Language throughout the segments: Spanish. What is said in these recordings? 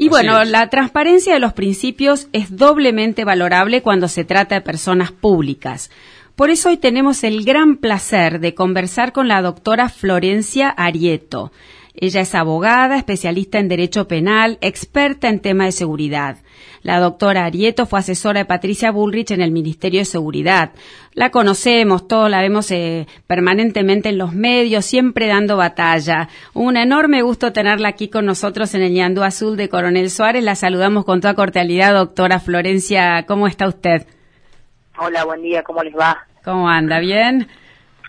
Y bueno, la transparencia de los principios es doblemente valorable cuando se trata de personas públicas. Por eso hoy tenemos el gran placer de conversar con la doctora Florencia Arieto. Ella es abogada, especialista en derecho penal, experta en tema de seguridad. La doctora Arieto fue asesora de Patricia Bullrich en el Ministerio de Seguridad. La conocemos, todos la vemos eh, permanentemente en los medios, siempre dando batalla. Un enorme gusto tenerla aquí con nosotros en el Ñandú Azul de Coronel Suárez. La saludamos con toda cordialidad, doctora Florencia. ¿Cómo está usted? Hola, buen día, ¿cómo les va? ¿Cómo anda? ¿Bien?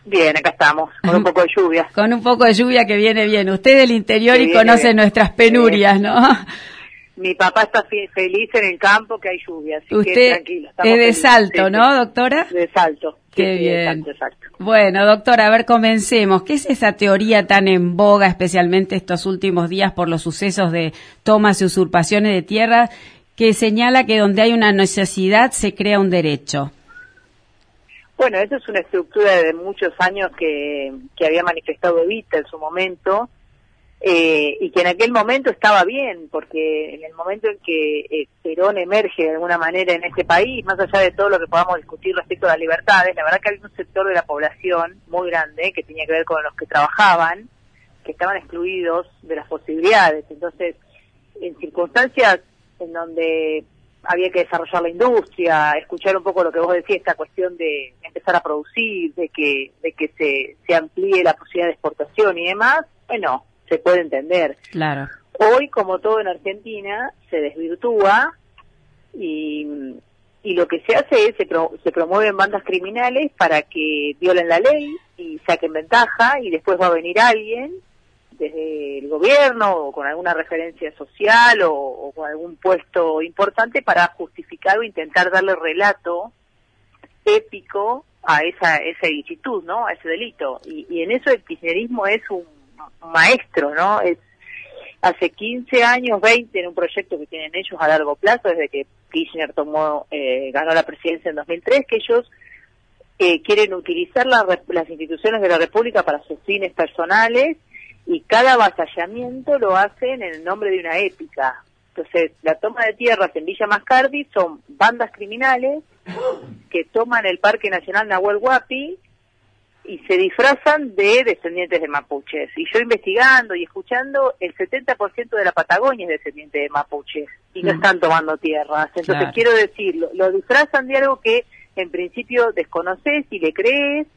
Bien, acá estamos, con un poco de lluvia. con un poco de lluvia que viene bien. Usted del interior y conoce nuestras penurias, ¿no? Mi papá está feliz en el campo que hay lluvia, así Usted que tranquilo. Es de Salto, ¿no, doctora? De Salto. Qué bien. Bueno, doctora, a ver, comencemos. ¿Qué es esa teoría tan en boga, especialmente estos últimos días por los sucesos de tomas y usurpaciones de tierra, que señala que donde hay una necesidad se crea un derecho? Bueno, esa es una estructura de muchos años que, que había manifestado Evita en su momento eh, y que en aquel momento estaba bien, porque en el momento en que eh, Perón emerge de alguna manera en este país, más allá de todo lo que podamos discutir respecto a las libertades, la verdad que había un sector de la población muy grande que tenía que ver con los que trabajaban, que estaban excluidos de las posibilidades. Entonces, en circunstancias en donde había que desarrollar la industria, escuchar un poco lo que vos decías, esta cuestión de empezar a producir, de que, de que se, se amplíe la posibilidad de exportación y demás, bueno, se puede entender. Claro. Hoy, como todo en Argentina, se desvirtúa y, y lo que se hace es, se, se promueven bandas criminales para que violen la ley y saquen ventaja y después va a venir alguien desde el gobierno o con alguna referencia social o, con algún puesto importante para justificar o intentar darle relato épico a esa esa ilicitud, ¿no? A ese delito. Y, en eso el kirchnerismo es un, maestro, ¿no? Es hace 15 años, 20 en un proyecto que tienen ellos a largo plazo desde que Kirchner tomó eh, ganó la presidencia en 2003 que ellos eh, quieren utilizar las instituciones de la República para sus fines personales y cada avasallamiento lo hacen en el nombre de una épica. Entonces, la toma de tierras en Villa Mascardi son bandas criminales que toman el Parque Nacional Nahuel Huapi y se disfrazan de descendientes de mapuches. Y yo investigando y escuchando, el 70% de la Patagonia es descendiente de mapuches y no mm. están tomando tierras. Entonces, quiero decir, lo, lo disfrazan de algo que en principio desconoces y le crees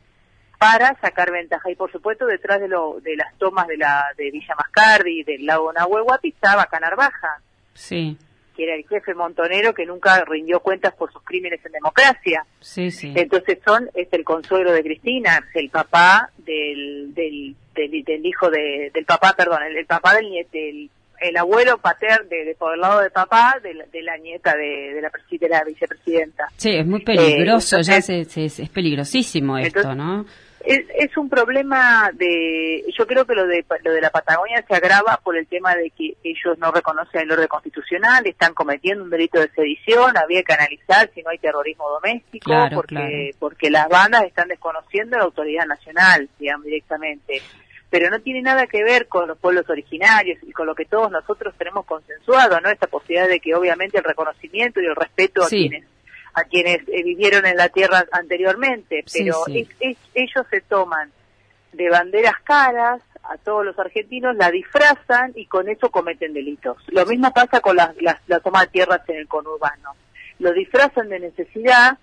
para sacar ventaja. Y por supuesto, detrás de, lo, de las tomas de, la, de Villa Mascardi del lago Nahuelhuapi estaba Canarbaja. Sí. Que era el jefe montonero que nunca rindió cuentas por sus crímenes en democracia. Sí, sí. Entonces son, es el consuelo de Cristina, el papá del, del, del, hijo de, del papá, perdón, el, papá del, del el abuelo pater de, por el lado de papá de la, nieta de, la, de la vicepresidenta. Sí, es muy peligroso, ya es, es, peligrosísimo esto, ¿no? Es, es, un problema de, yo creo que lo de lo de la Patagonia se agrava por el tema de que ellos no reconocen el orden constitucional, están cometiendo un delito de sedición, había que analizar si no hay terrorismo doméstico, porque porque las bandas están desconociendo la autoridad nacional, digamos directamente, pero no tiene nada que ver con los pueblos originarios y con lo que todos nosotros tenemos consensuado, ¿no? Esta posibilidad de que obviamente el reconocimiento y el respeto a quienes a quienes eh, vivieron en la tierra anteriormente, pero ellos se toman de banderas caras a todos los argentinos, la disfrazan y con eso cometen delitos. Lo mismo pasa con la, la, toma de tierras en el conurbano. Lo disfrazan de necesidad,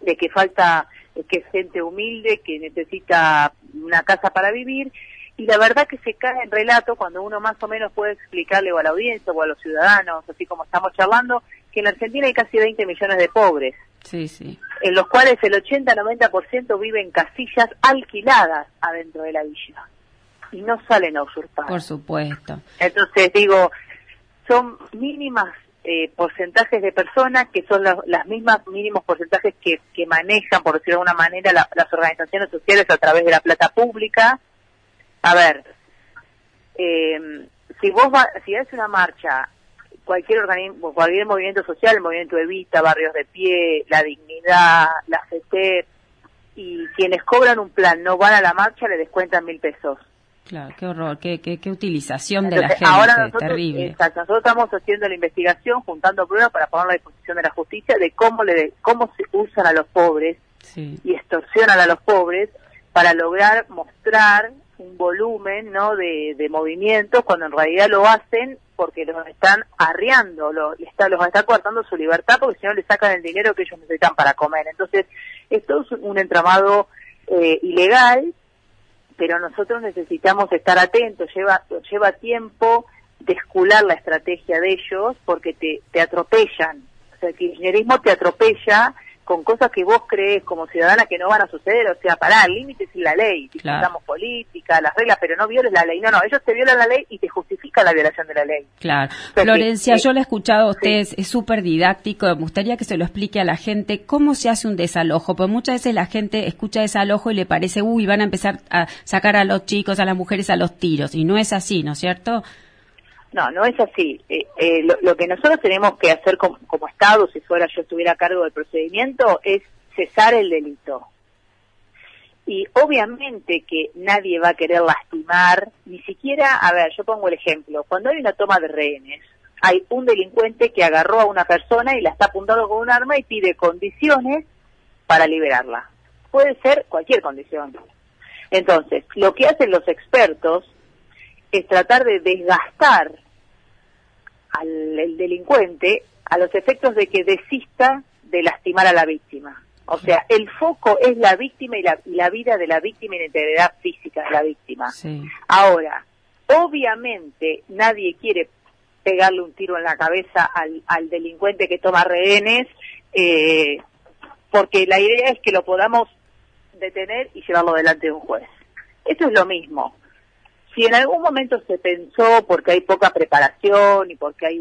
de que falta, que es gente humilde, que necesita una casa para vivir, y la verdad que se cae en relato cuando uno más o menos puede explicarle a la audiencia o a los ciudadanos, así como estamos charlando, que en Argentina hay casi 20 millones de pobres. Sí, sí. En los cuales el 80-90% viven en casillas alquiladas adentro de la villa. Y no salen a usurpar. Por supuesto. Entonces, digo, son mínimas eh, porcentajes de personas que son las mismas mínimos porcentajes que, que manejan, por decirlo de alguna manera, las organizaciones sociales a través de la plata pública. A ver, eh, si vos va, si haces una marcha cualquier organismo, cualquier movimiento social, el movimiento Evita, Barrios de Pie, La Dignidad, la CT, y quienes cobran un plan no van a la marcha le descuentan mil pesos. Claro, qué horror, qué, qué, utilización de la gente, ahora nosotros, terrible. Exacto, nosotros estamos haciendo la investigación, juntando pruebas para poner a disposición de la justicia de cómo le cómo se usan a los pobres y extorsionan a los pobres para lograr mostrar un volumen no de, de movimientos cuando en realidad lo hacen porque los están arriando, lo, está, los están cortando su libertad porque si no le sacan el dinero que ellos necesitan para comer. Entonces, esto es un entramado eh, ilegal pero nosotros necesitamos estar atentos, lleva, lleva tiempo descular la estrategia de ellos porque te, te atropellan. O sea, el kirchnerismo te atropella con cosas que vos crees como ciudadana que no van a suceder, o sea, pará, límites y la ley, discutamos política, las reglas, pero no violes la ley. No, no, ellos te violan la ley y te justifican la violación de la ley. Claro. Florencia, yo le he escuchado a usted, es súper didáctico, me gustaría que se lo explique a la gente cómo se hace un desalojo, porque muchas veces la gente escucha desalojo y le parece, uy, van a empezar a sacar a los chicos, a las mujeres a los tiros, y no es así, ¿no es cierto? No, no es así. Eh, eh, lo, que nosotros tenemos que hacer como, Estado, si fuera yo estuviera a cargo del procedimiento, es cesar el delito. Y obviamente que nadie va a querer lastimar, ni siquiera, a ver, yo pongo el ejemplo, cuando hay una toma de rehenes, hay un delincuente que agarró a una persona y la está apuntando con un arma y pide condiciones para liberarla. Puede ser cualquier condición. Entonces, lo que hacen los expertos es tratar de desgastar al delincuente a los efectos de que desista de lastimar a la víctima. O sea, el foco es la víctima y la, la vida de la víctima y la integridad física de la víctima. Ahora, obviamente nadie quiere pegarle un tiro en la cabeza al, al delincuente que toma rehenes, eh, porque la idea es que lo podamos detener y llevarlo delante de un juez. Eso es lo mismo si en algún momento se pensó, porque hay poca preparación y porque hay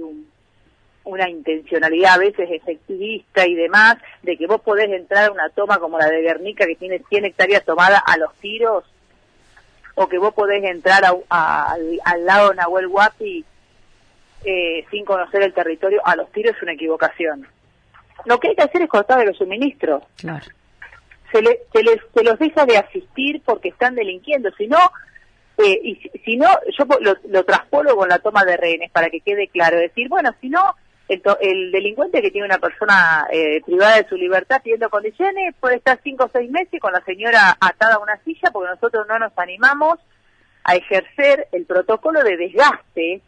una intencionalidad a veces efectivista y demás, de que vos podés entrar a una toma como la de Guernica que tiene 100 hectáreas tomadas a los tiros, o que vos podés entrar al, lado de Nahuel Huapi eh, sin conocer el territorio a los tiros es una equivocación. Lo que hay que hacer es cortar los suministros. Claro. Se, les, se los deja de asistir porque están delinquiendo, si no eh, y si, no, yo lo, lo traspolo con la toma de rehenes para que quede claro. Decir, bueno, si no, el, delincuente que tiene una persona eh, privada de su libertad pidiendo condiciones puede estar cinco o seis meses con la señora atada a una silla porque nosotros no nos animamos a ejercer el protocolo de desgaste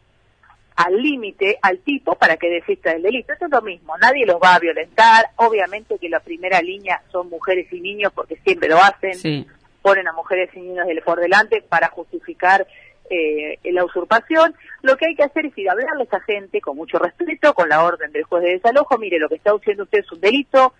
al límite al tipo para que desista del delito. Eso es lo mismo, nadie los va a violentar, obviamente que la primera línea son mujeres y niños porque siempre lo hacen, ponen a mujeres y niños por delante para justificar eh, la usurpación. Lo que hay que hacer es ir a hablarle a esa gente con mucho respeto, con la orden del juez de desalojo, mire, lo que está haciendo usted es un delito,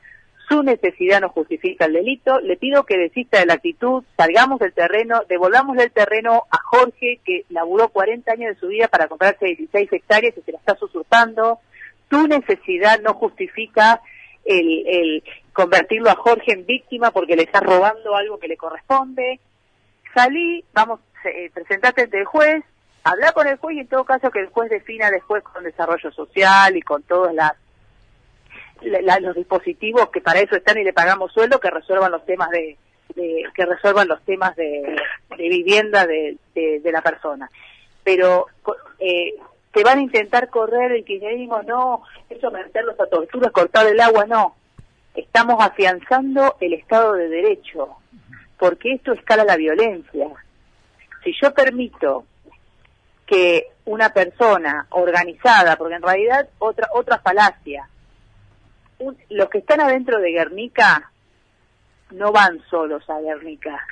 su necesidad no justifica el delito, le pido que desista de la actitud, salgamos del terreno, devolvamos el terreno a Jorge, que laburó 40 años de su vida para comprarse 16 hectáreas y se la está usurpando, tu necesidad no justifica el, el convertirlo a Jorge en víctima porque le está robando algo que le corresponde. Salí, vamos, eh, presentate ante el juez, habla con el juez y en todo caso que el juez defina después con desarrollo social y con todos las los dispositivos que para eso están y le pagamos sueldo que resuelvan los temas de, que resuelvan los temas de, vivienda de, de, la persona pero eh, te van a intentar correr el kirchnerismo, no, eso meterlos a torturas, cortar el agua, no. Estamos afianzando el Estado de Derecho, porque esto escala la violencia. Si yo permito que una persona organizada, porque en realidad otra otra falacia, los que están adentro de Guernica no van solos a Guernica.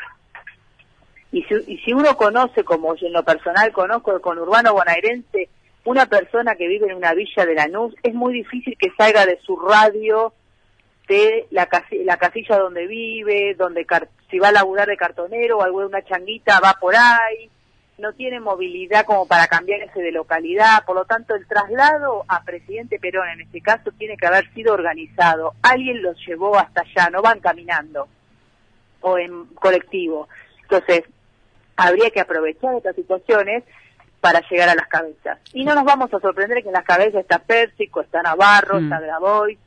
Y si, y si uno conoce, como yo en lo personal conozco con urbano bonaerense, una persona que vive en una villa de Lanús, es muy difícil que salga de su radio de la, la casilla donde vive, donde si va a laburar de cartonero o alguna changuita va por ahí, no tiene movilidad como para cambiarse de localidad, por lo tanto el traslado a presidente Perón en este caso tiene que haber sido organizado, alguien los llevó hasta allá, no van caminando o en colectivo. Entonces, habría que aprovechar estas situaciones para llegar a las cabezas. Y no nos vamos a sorprender que en las cabezas está Pérsico, está Navarro, mm. está Grabois,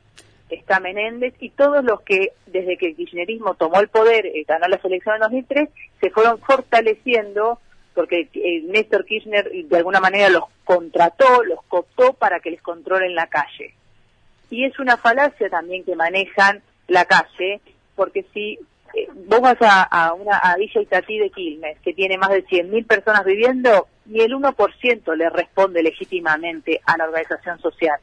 está Menéndez y todos los que desde que el kirchnerismo tomó el poder y ganó la elecciones en 2003 se fueron fortaleciendo porque eh, Néstor Kirchner de alguna manera los contrató, los cooptó para que les controlen la calle. Y es una falacia también que manejan la calle, porque si eh, vos vas a, una a Villa Itatí de Quilmes, que tiene más de 100.000 personas viviendo, ni el 1% le responde legítimamente a la organización social.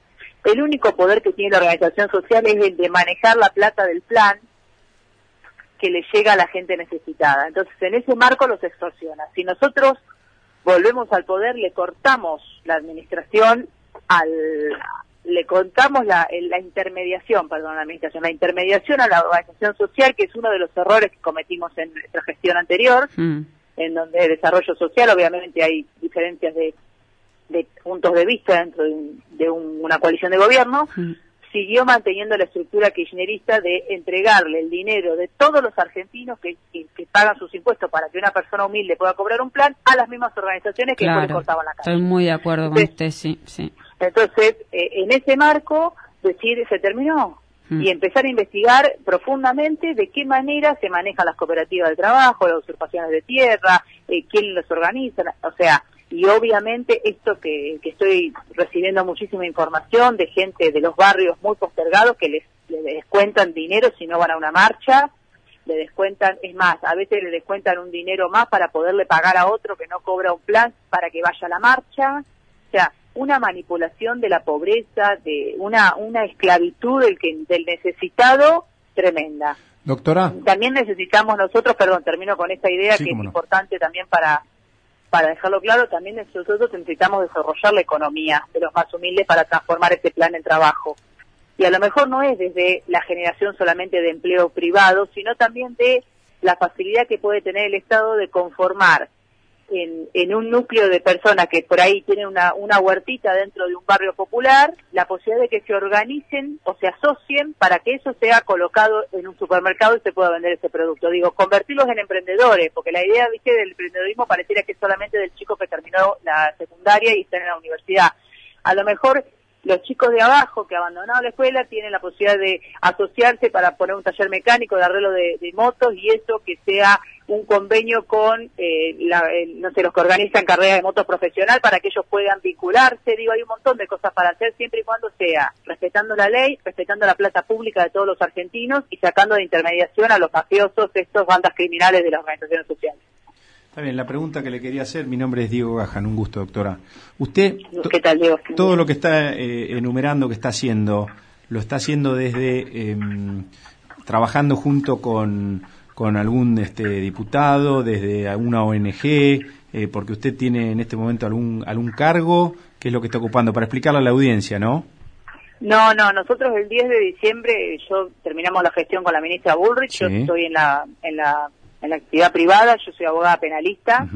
El único poder que tiene la organización social es el de manejar la plata del plan que le llega a la gente necesitada. Entonces, en ese marco los extorsiona. Si nosotros volvemos al poder, le cortamos la administración al, le contamos la, la intermediación, perdón, la administración, la intermediación a la organización social, que es uno de los errores que cometimos en nuestra gestión anterior, mm. en donde el desarrollo social, obviamente hay diferencias de, de puntos de vista dentro de, una coalición de gobierno, siguió manteniendo la estructura kirchnerista de entregarle el dinero de todos los argentinos que, que, pagan sus impuestos para que una persona humilde pueda cobrar un plan a las mismas organizaciones que le cortaban la cara. Estoy muy de acuerdo con usted, sí, sí. Entonces, eh, en ese marco, decir, se terminó. Mm. Y empezar a investigar profundamente de qué manera se manejan las cooperativas de trabajo, las usurpaciones de tierra, eh, quién los organiza, o sea, y obviamente esto que, que estoy recibiendo muchísima información de gente de los barrios muy postergados que les, les descuentan dinero si no van a una marcha, le descuentan, es más, a veces le descuentan un dinero más para poderle pagar a otro que no cobra un plan para que vaya a la marcha. O sea, una manipulación de la pobreza, de una, una esclavitud del, que, del necesitado tremenda. Doctora. También necesitamos nosotros, perdón, termino con esta idea que es importante también para, para dejarlo claro, también nosotros necesitamos desarrollar la economía de los más humildes para transformar ese plan en trabajo. Y a lo mejor no es desde la generación solamente de empleo privado, sino también de la facilidad que puede tener el Estado de conformar en, un núcleo de personas que por ahí tienen una, una huertita dentro de un barrio popular, la posibilidad de que se organicen o se asocien para que eso sea colocado en un supermercado y se pueda vender ese producto. Digo, convertirlos en emprendedores, porque la idea ¿viste, del emprendedorismo pareciera que es solamente del chico que terminó la secundaria y está en la universidad. A lo mejor los chicos de abajo que abandonado la escuela tienen la posibilidad de asociarse para poner un taller mecánico de arreglo de, motos y eso que sea un convenio con, eh, no sé, los que organizan carreras de motos profesional para que ellos puedan vincularse. Digo, hay un montón de cosas para hacer siempre y cuando sea respetando la ley, respetando la plata pública de todos los argentinos y sacando de intermediación a los mafiosos, estos bandas criminales de las organizaciones sociales. Está bien, la pregunta que le quería hacer, mi nombre es Diego Gajan, un gusto, doctora. Usted, ¿Qué tal, Diego? todo lo que está eh, enumerando que está haciendo, lo está haciendo desde em, trabajando junto con, con algún este, diputado, desde alguna ONG, eh, porque usted tiene en este momento algún, algún cargo, ¿qué es lo que está ocupando? Para explicarle a la audiencia, ¿no? No, no, nosotros el 10 de diciembre, yo terminamos la gestión con la ministra Bullrich, yo estoy en la, en la en la actividad privada, yo soy abogada penalista.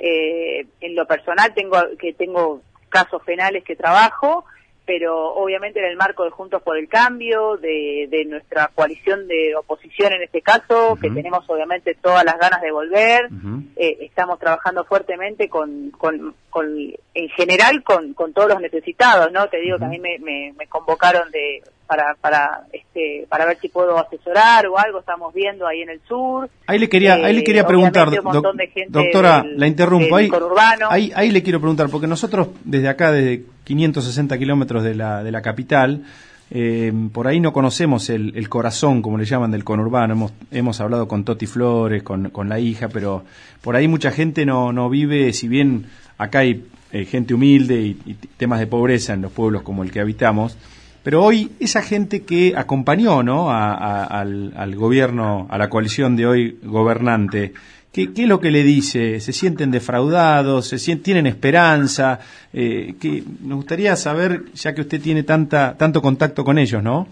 eh, en lo personal tengo que tengo casos penales que trabajo, pero obviamente en el marco de Juntos por el Cambio, de, de nuestra coalición de oposición en este caso, que tenemos obviamente todas las ganas de volver, eh, estamos trabajando fuertemente con, con, con en general con, con todos los necesitados, ¿no? Te digo que a mí me, me, me convocaron de para para este para ver si puedo asesorar o algo. Estamos viendo ahí en el sur. Ahí le quería ahí le quería eh, preguntar doctora la interrumpo. ahí, ahí, ahí le quiero preguntar porque nosotros desde acá desde 560 kilómetros de la de la capital eh, por ahí no conocemos el, el, corazón, como le llaman, del conurbano. Hemos, hemos hablado con Toti Flores, con, con la hija, pero por ahí mucha gente no, no vive, si bien acá hay eh, gente humilde y, y, temas de pobreza en los pueblos como el que habitamos, pero hoy esa gente que acompañó ¿no? al, gobierno, a la coalición de hoy gobernante, ¿qué, es lo que le dice? ¿Se sienten defraudados? ¿Se sienten, ¿Tienen esperanza? Eh, que nos gustaría saber, ya que usted tiene tanta, tanto contacto con ellos, ¿no?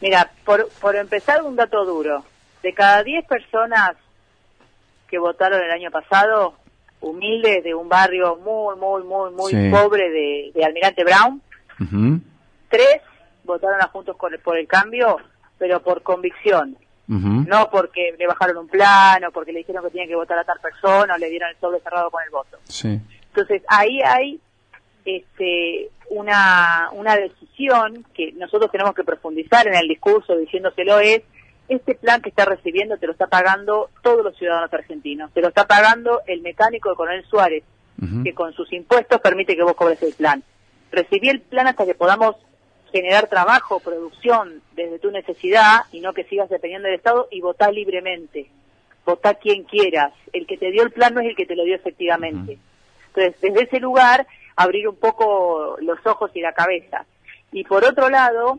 Mira, por, por empezar un dato duro. De cada 10 personas que votaron el año pasado, humildes de un barrio muy, muy, muy, muy pobre de, Almirante Brown, tres votaron a Juntos por el Cambio, pero por convicción. No porque le bajaron un plano, porque le dijeron que tenía que votar a tal persona o le dieron el sobre cerrado con el voto. Entonces ahí hay este, una, una decisión que nosotros tenemos que profundizar en el discurso diciéndoselo es este plan que está recibiendo te lo está pagando todos los ciudadanos argentinos, te lo está pagando el mecánico de Coronel Suárez, que con sus impuestos permite que vos cobres el plan. Recibí el plan hasta que podamos generar trabajo, producción desde tu necesidad y no que sigas dependiendo del Estado y votar libremente. Votá quien quieras. El que te dio el plan no es el que te lo dio efectivamente. Entonces, desde ese lugar, abrir un poco los ojos y la cabeza. Y por otro lado,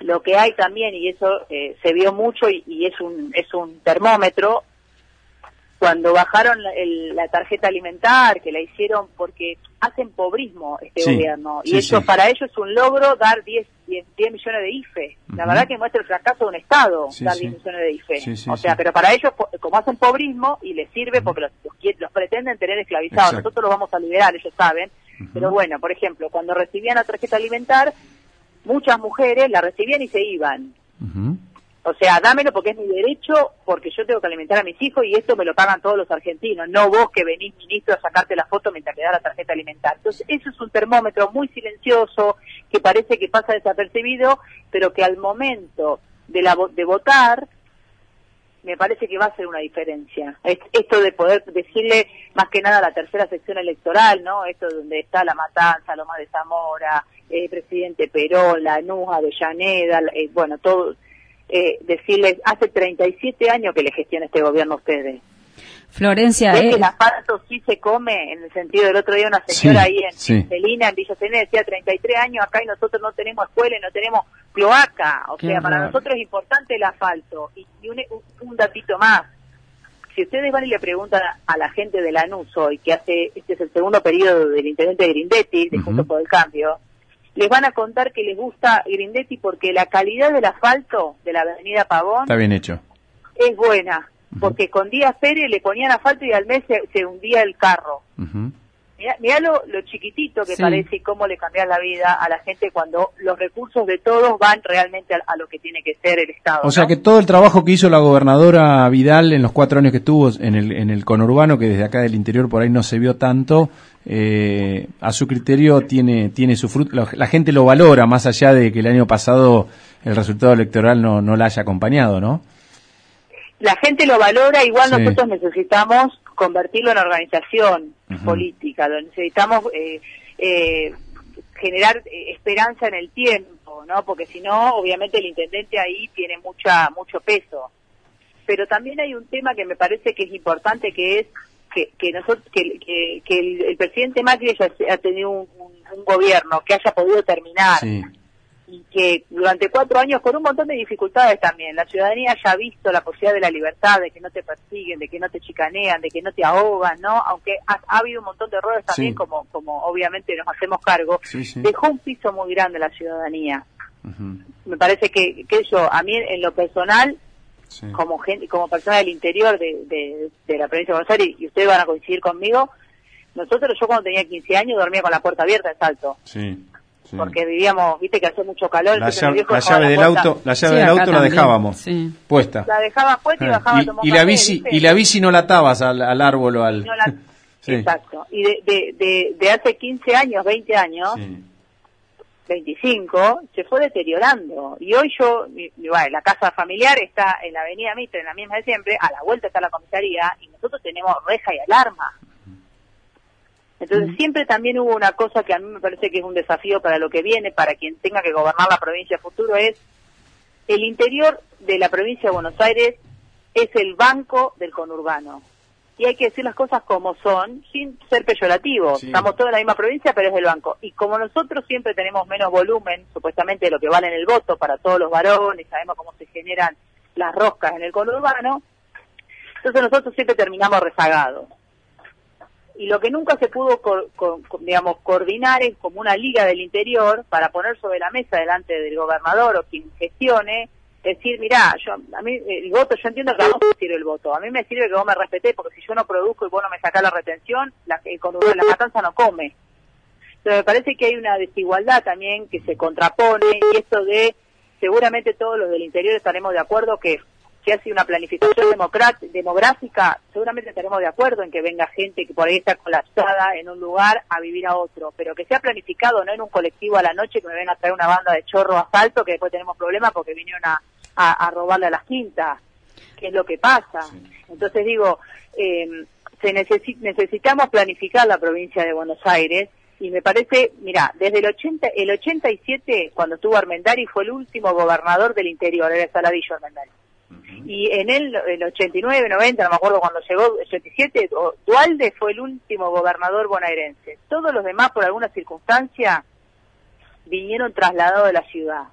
lo que hay también, y eso eh, se vio mucho y, es, un, es un termómetro, cuando bajaron la, tarjeta alimentar, que la hicieron porque hacen pobrismo este gobierno, y eso para ellos es un logro dar 10, 10, millones de IFE. La verdad que muestra el fracaso de un Estado dar 10 millones de IFE. o sea, pero para ellos, como hacen pobrismo, y les sirve porque los, los, pretenden tener esclavizados, nosotros los vamos a liberar, ellos saben. Pero bueno, por ejemplo, cuando recibían la tarjeta alimentar, muchas mujeres la recibían y se iban. O sea, dámelo porque es mi derecho, porque yo tengo que alimentar a mis hijos y esto me lo pagan todos los argentinos, no vos que venís, ministro, a sacarte la foto mientras te da la tarjeta alimentar. Entonces, eso es un termómetro muy silencioso que parece que pasa desapercibido, pero que al momento de, la, de votar, me parece que va a ser una diferencia. Esto de poder decirle más que nada a la tercera sección electoral, ¿no? Esto donde está la matanza, Loma de Zamora, eh, presidente Perón, la NUA, Avellaneda, eh, bueno, todo eh, decirles, hace 37 años que le gestiona este gobierno a ustedes. Florencia, ¿Es que el asfalto sí se come? En el sentido del otro día una señora ahí en Celina, en Villa Celina, decía 33 años acá y nosotros no tenemos escuela y no tenemos cloaca. O sea, para nosotros es importante el asfalto. Y, un, datito más. Si ustedes van y le preguntan a la gente de Lanús hoy, que hace, este es el segundo periodo del intendente Grindetti, de Juntos por el Cambio, les van a contar que les gusta Grindetti porque la calidad del asfalto de la avenida Pavón está bien hecho. Es buena, porque con Díaz Pérez le ponían asfalto y al mes se, hundía el carro. Mirá, lo, chiquitito que parece y cómo le cambia la vida a la gente cuando los recursos de todos van realmente a, lo que tiene que ser el Estado. O sea que todo el trabajo que hizo la gobernadora Vidal en los cuatro años que estuvo en el, en el conurbano, que desde acá del interior por ahí no se vio tanto, eh, a su criterio tiene, tiene su fruto. La, gente lo valora más allá de que el año pasado el resultado electoral no, no la haya acompañado, ¿no? La gente lo valora, igual nosotros necesitamos convertirlo en organización política, lo necesitamos eh, eh, generar eh, esperanza en el tiempo, ¿no? Porque si no, obviamente el intendente ahí tiene mucha mucho peso. Pero también hay un tema que me parece que es importante, que es que, que nosotros que, que, el, presidente Macri haya, tenido un, gobierno que haya podido terminar y que durante cuatro años, con un montón de dificultades también, la ciudadanía haya visto la posibilidad de la libertad, de que no te persiguen, de que no te chicanean, de que no te ahogan, ¿no? Aunque ha, habido un montón de errores también, como, como obviamente nos hacemos cargo, dejó un piso muy grande la ciudadanía. Me parece que, que eso, a mí en lo personal, como gente, como persona del interior de, de, la provincia de Buenos Aires, y ustedes van a coincidir conmigo, nosotros, yo cuando tenía 15 años dormía con la puerta abierta en Salto. Sí porque vivíamos, viste que hace mucho calor. La, llave, la llave del auto, la llave del auto la dejábamos puesta. La dejabas puesta y ah. bajaba y, y la bici y la bici no la atabas al, al árbol o al. Exacto. Y de, de, de, de, hace 15 años, 20 años, 25, se fue deteriorando. Y hoy yo, mi, la casa familiar está en la avenida Mitre, en la misma de siempre, a la vuelta está la comisaría, y nosotros tenemos reja y alarma. Entonces siempre también hubo una cosa que a mí me parece que es un desafío para lo que viene, para quien tenga que gobernar la provincia futuro, es el interior de la provincia de Buenos Aires es el banco del conurbano. Y hay que decir las cosas como son, sin ser peyorativos. Estamos todos en la misma provincia, pero es el banco. Y como nosotros siempre tenemos menos volumen, supuestamente de lo que vale en el voto para todos los varones, sabemos cómo se generan las roscas en el conurbano, entonces nosotros siempre terminamos rezagados y lo que nunca se pudo, digamos, coordinar es como una liga del interior para poner sobre la mesa delante del gobernador o quien gestione, decir, mira, yo, a mí el voto, yo entiendo que a vos te sirve el voto, a mí me sirve que vos me respetés, porque si yo no produzco y vos no me sacás la retención, la, la matanza no come. Pero me parece que hay una desigualdad también que se contrapone y esto de, seguramente todos los del interior estaremos de acuerdo que si hace una planificación demográfica, seguramente estaremos de acuerdo en que venga gente que por ahí está colapsada en un lugar a vivir a otro, pero que sea planificado, no en un colectivo a la noche que me venga a traer una banda de chorro asfalto que después tenemos problemas porque vinieron a, a, robarle a las quintas, que es lo que pasa. Entonces digo, eh, se necesitamos planificar la provincia de Buenos Aires y me parece, mira, desde el 80, el 87 cuando estuvo Armendari fue el último gobernador del interior, era Saladillo Armendari. Y en el, el 89, 90, no me acuerdo cuando llegó, el 87, Dualde fue el último gobernador bonaerense. Todos los demás, por alguna circunstancia, vinieron trasladados de la ciudad.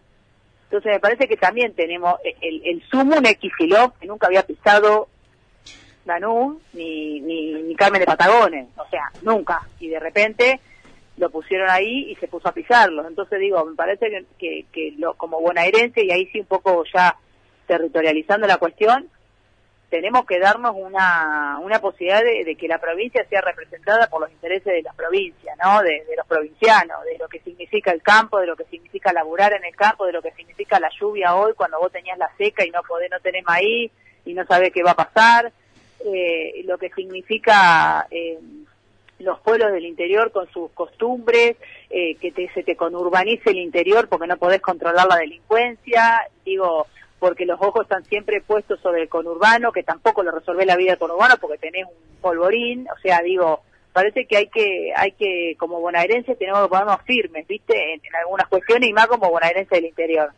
Entonces me parece que también tenemos el, el sumo un que nunca había pisado Danú ni, ni, ni Carmen de Patagones, o sea, nunca. Y de repente lo pusieron ahí y se puso a pisarlo. Entonces digo, me parece que, que, que lo, como bonaerense, y ahí sí un poco ya territorializando la cuestión, tenemos que darnos una, una posibilidad de, que la provincia sea representada por los intereses de la provincia, ¿no? De, los provincianos, de lo que significa el campo, de lo que significa laburar en el campo, de lo que significa la lluvia hoy cuando vos tenías la seca y no podés, no tenés maíz y no sabés qué va a pasar, eh, lo que significa eh, los pueblos del interior con sus costumbres, eh, que te, se te conurbanice el interior porque no podés controlar la delincuencia, digo, porque los ojos están siempre puestos sobre el conurbano, que tampoco lo resuelve la vida del conurbano porque tenés un polvorín, o sea, digo, parece que hay que, hay que, como bonaerenses tenemos que ponernos firmes, ¿viste? En, algunas cuestiones y más como bonaerenses del interior.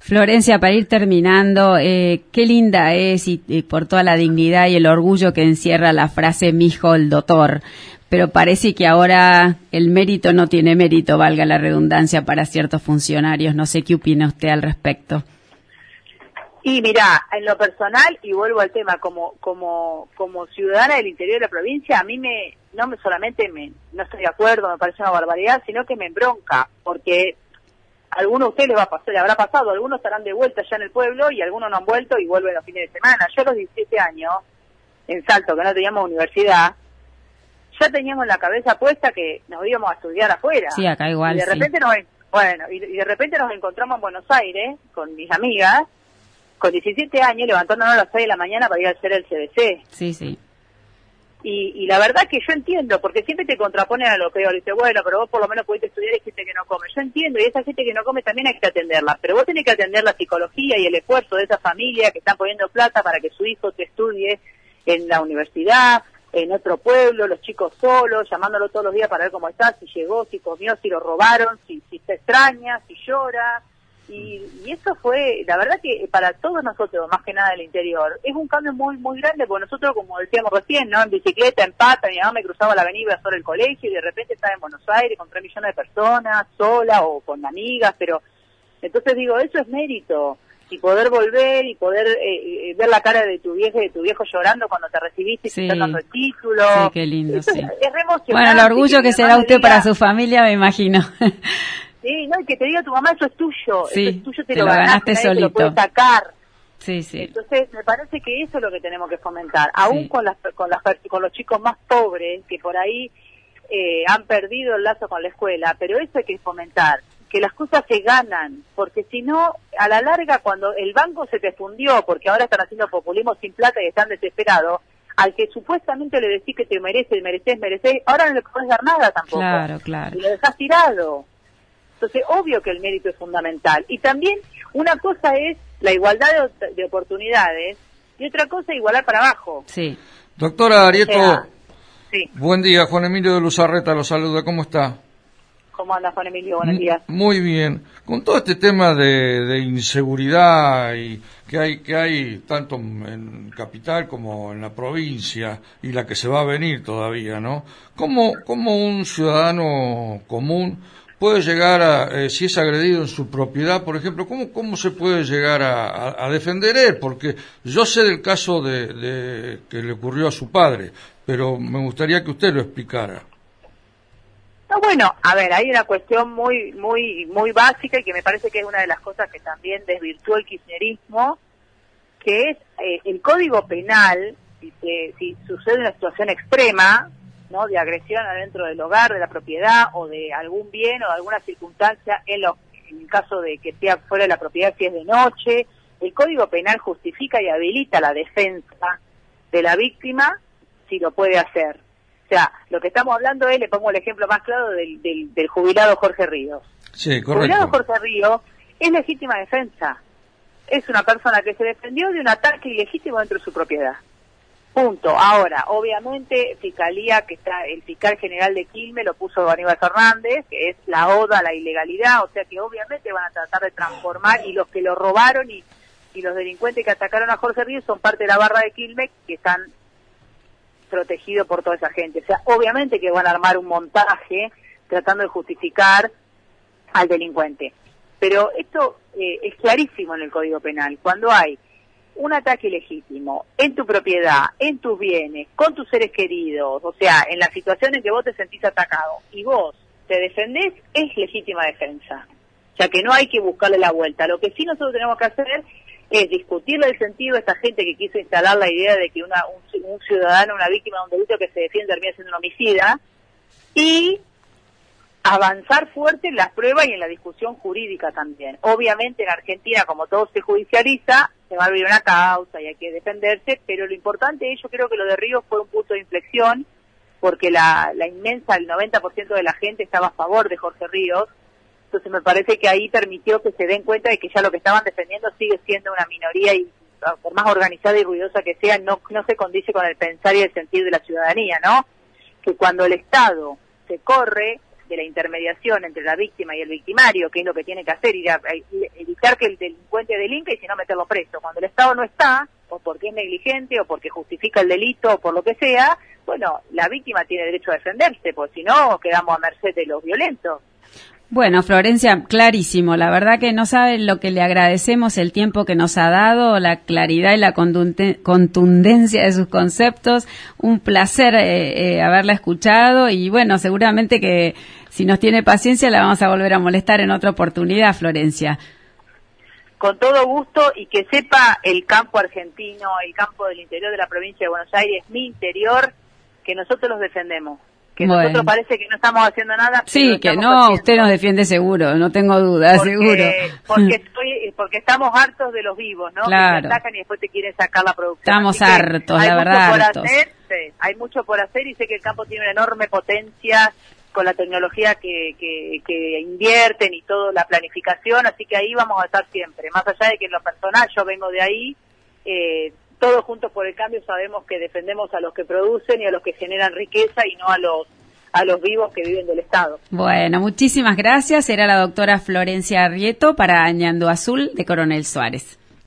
Florencia, para ir terminando, eh, qué linda es y, por toda la dignidad y el orgullo que encierra la frase mi hijo el doctor, pero parece que ahora el mérito no tiene mérito, valga la redundancia, para ciertos funcionarios. No sé qué opina usted al respecto. Y mira, en lo personal, y vuelvo al tema, como, como, como ciudadana del interior de la provincia, a mí me, no me solamente me, no estoy de acuerdo, me parece una barbaridad, sino que me embronca, porque a algunos de ustedes les va a pasar, le habrá pasado, algunos estarán de vuelta ya en el pueblo y algunos no han vuelto y vuelven los fines de semana. Yo a los 17 años, en Salto, que no teníamos universidad, ya teníamos en la cabeza puesta que nos íbamos a estudiar afuera. Sí, acá igual. Y de repente nos, bueno, y de repente nos encontramos en Buenos Aires con mis amigas con 17 años levantándonos a las 6 de la mañana para ir a hacer el CBC. Sí, sí. Y, y la verdad que yo entiendo, porque siempre te contraponen a lo peor. Dice, bueno, pero vos por lo menos pudiste estudiar y gente que no come. Yo entiendo, y esa gente que no come también hay que atenderla. Pero vos tenés que atender la psicología y el esfuerzo de esa familia que están poniendo plata para que su hijo te estudie en la universidad, en otro pueblo, los chicos solos, llamándolo todos los días para ver cómo está, si llegó, si comió, si lo robaron, si, si se extraña, si llora y, eso fue, la verdad que para todos nosotros, más que nada del interior, es un cambio muy muy grande, porque nosotros, como decíamos recién, ¿no? En bicicleta, en pata, mi mamá me cruzaba la avenida sobre el colegio y de repente estaba en Buenos Aires con tres millones de personas, sola o con amigas, pero entonces digo, eso es mérito. Y poder volver y poder eh, eh, ver la cara de tu viejo de tu viejo llorando cuando te recibiste y te dando el título. Sí, qué lindo, sí. bueno, el orgullo que se da usted para su familia, me imagino. Sí, no, y que te diga tu mamá, eso es tuyo, eso es tuyo, te, lo, ganaste, solito. lo puedes sacar. Sí, sí. Entonces, me parece que eso es lo que tenemos que fomentar, aún con, las, con, las, con los chicos más pobres, que por ahí eh, han perdido el lazo con la escuela, pero eso hay que fomentar, que las cosas se ganan, porque si no, a la larga, cuando el banco se te fundió, porque ahora están haciendo populismo sin plata y están desesperados, al que supuestamente le decís que te mereces, mereces, mereces, ahora no le puedes dar nada tampoco. Claro, claro. Y lo dejas tirado. Entonces, obvio que el mérito es fundamental. Y también una cosa es la igualdad de, oportunidades y otra cosa igualar para abajo. Sí. Doctora Arieto, sí. buen día. Juan Emilio de Luzarreta lo saluda. ¿Cómo está? ¿Cómo anda Juan Emilio? Buenos días. Muy bien. Con todo este tema de, inseguridad y que hay que hay tanto en capital como en la provincia y la que se va a venir todavía, ¿no? ¿Cómo, cómo un ciudadano común puede llegar a, eh, si es agredido en su propiedad, por ejemplo, ¿cómo, cómo se puede llegar a, defender él? Porque yo sé del caso de, que le ocurrió a su padre, pero me gustaría que usted lo explicara. No, bueno, a ver, hay una cuestión muy, muy, muy básica y que me parece que es una de las cosas que también desvirtuó el kirchnerismo, que es eh, el código penal, si, si sucede una situación extrema, ¿no? de agresión adentro del hogar, de la propiedad o de algún bien o de alguna circunstancia en, lo, en el caso de que sea fuera de la propiedad si es de noche. El Código Penal justifica y habilita la defensa de la víctima si lo puede hacer. O sea, lo que estamos hablando es, le pongo el ejemplo más claro del, del, jubilado Jorge Ríos. Sí, correcto. El jubilado Jorge Ríos es legítima defensa. es una persona que se defendió de un ataque ilegítimo dentro de su propiedad. Punto. Ahora, obviamente, Fiscalía, que está el fiscal general de Quilme, lo puso Aníbal Fernández, que es la oda a la ilegalidad, o sea que obviamente van a tratar de transformar y los que lo robaron y, y los delincuentes que atacaron a Jorge Ríos son parte de la barra de Quilmes que están protegidos por toda esa gente. O sea, obviamente que van a armar un montaje tratando de justificar al delincuente. Pero esto eh, es clarísimo en el Código Penal. Cuando hay un ataque legítimo en tu propiedad, en tus bienes, con tus seres queridos, o sea, en la situación en que vos te sentís atacado y vos te defendés, es legítima defensa. O sea, que no hay que buscarle la vuelta. Lo que sí nosotros tenemos que hacer es discutirle el sentido a esta gente que quiso instalar la idea de que una, un, ciudadano, una víctima de un delito que se defiende termina siendo un homicida y avanzar fuerte en las pruebas y en la discusión jurídica también. Obviamente en Argentina, como todo se judicializa, se va a abrir una causa y hay que defenderse, pero lo importante, yo creo que lo de Ríos fue un punto de inflexión, porque la, la inmensa, el 90% de la gente estaba a favor de Jorge Ríos, entonces me parece que ahí permitió que se den cuenta de que ya lo que estaban defendiendo sigue siendo una minoría y por más organizada y ruidosa que sea, no, no se condice con el pensar y el sentir de la ciudadanía, ¿no? Que cuando el Estado se corre de la intermediación entre la víctima y el victimario, que es lo que tiene que hacer, ir a, evitar que el delincuente delinque y si no meterlo preso. Cuando el Estado no está, o porque es negligente, o porque justifica el delito, o por lo que sea, bueno, la víctima tiene derecho a defenderse, porque si no, quedamos a merced de los violentos. Bueno, Florencia, clarísimo. La verdad que no saben lo que le agradecemos el tiempo que nos ha dado, la claridad y la contundencia de sus conceptos. Un placer eh, eh, haberla escuchado y bueno, seguramente que si nos tiene paciencia la vamos a volver a molestar en otra oportunidad, Florencia. Con todo gusto y que sepa el campo argentino, el campo del interior de la provincia de Buenos Aires, mi interior, que nosotros los defendemos que nosotros parece que no estamos haciendo nada. Sí, que no, usted nos defiende seguro, no tengo duda, seguro. Porque, estoy, porque estamos hartos de los vivos, ¿no? Claro. Que atacan y después te quieren sacar la producción. Estamos hartos, la verdad. Por Hacer, hay mucho por hacer y sé que el campo tiene una enorme potencia con la tecnología que, que, que invierten y toda la planificación, así que ahí vamos a estar siempre. Más allá de que en lo personal yo vengo de ahí, eh, todos juntos por el cambio sabemos que defendemos a los que producen y a los que generan riqueza y no a los a los vivos que viven del Estado. Bueno, muchísimas gracias. Era la doctora Florencia Arrieto para Añando Azul de Coronel Suárez.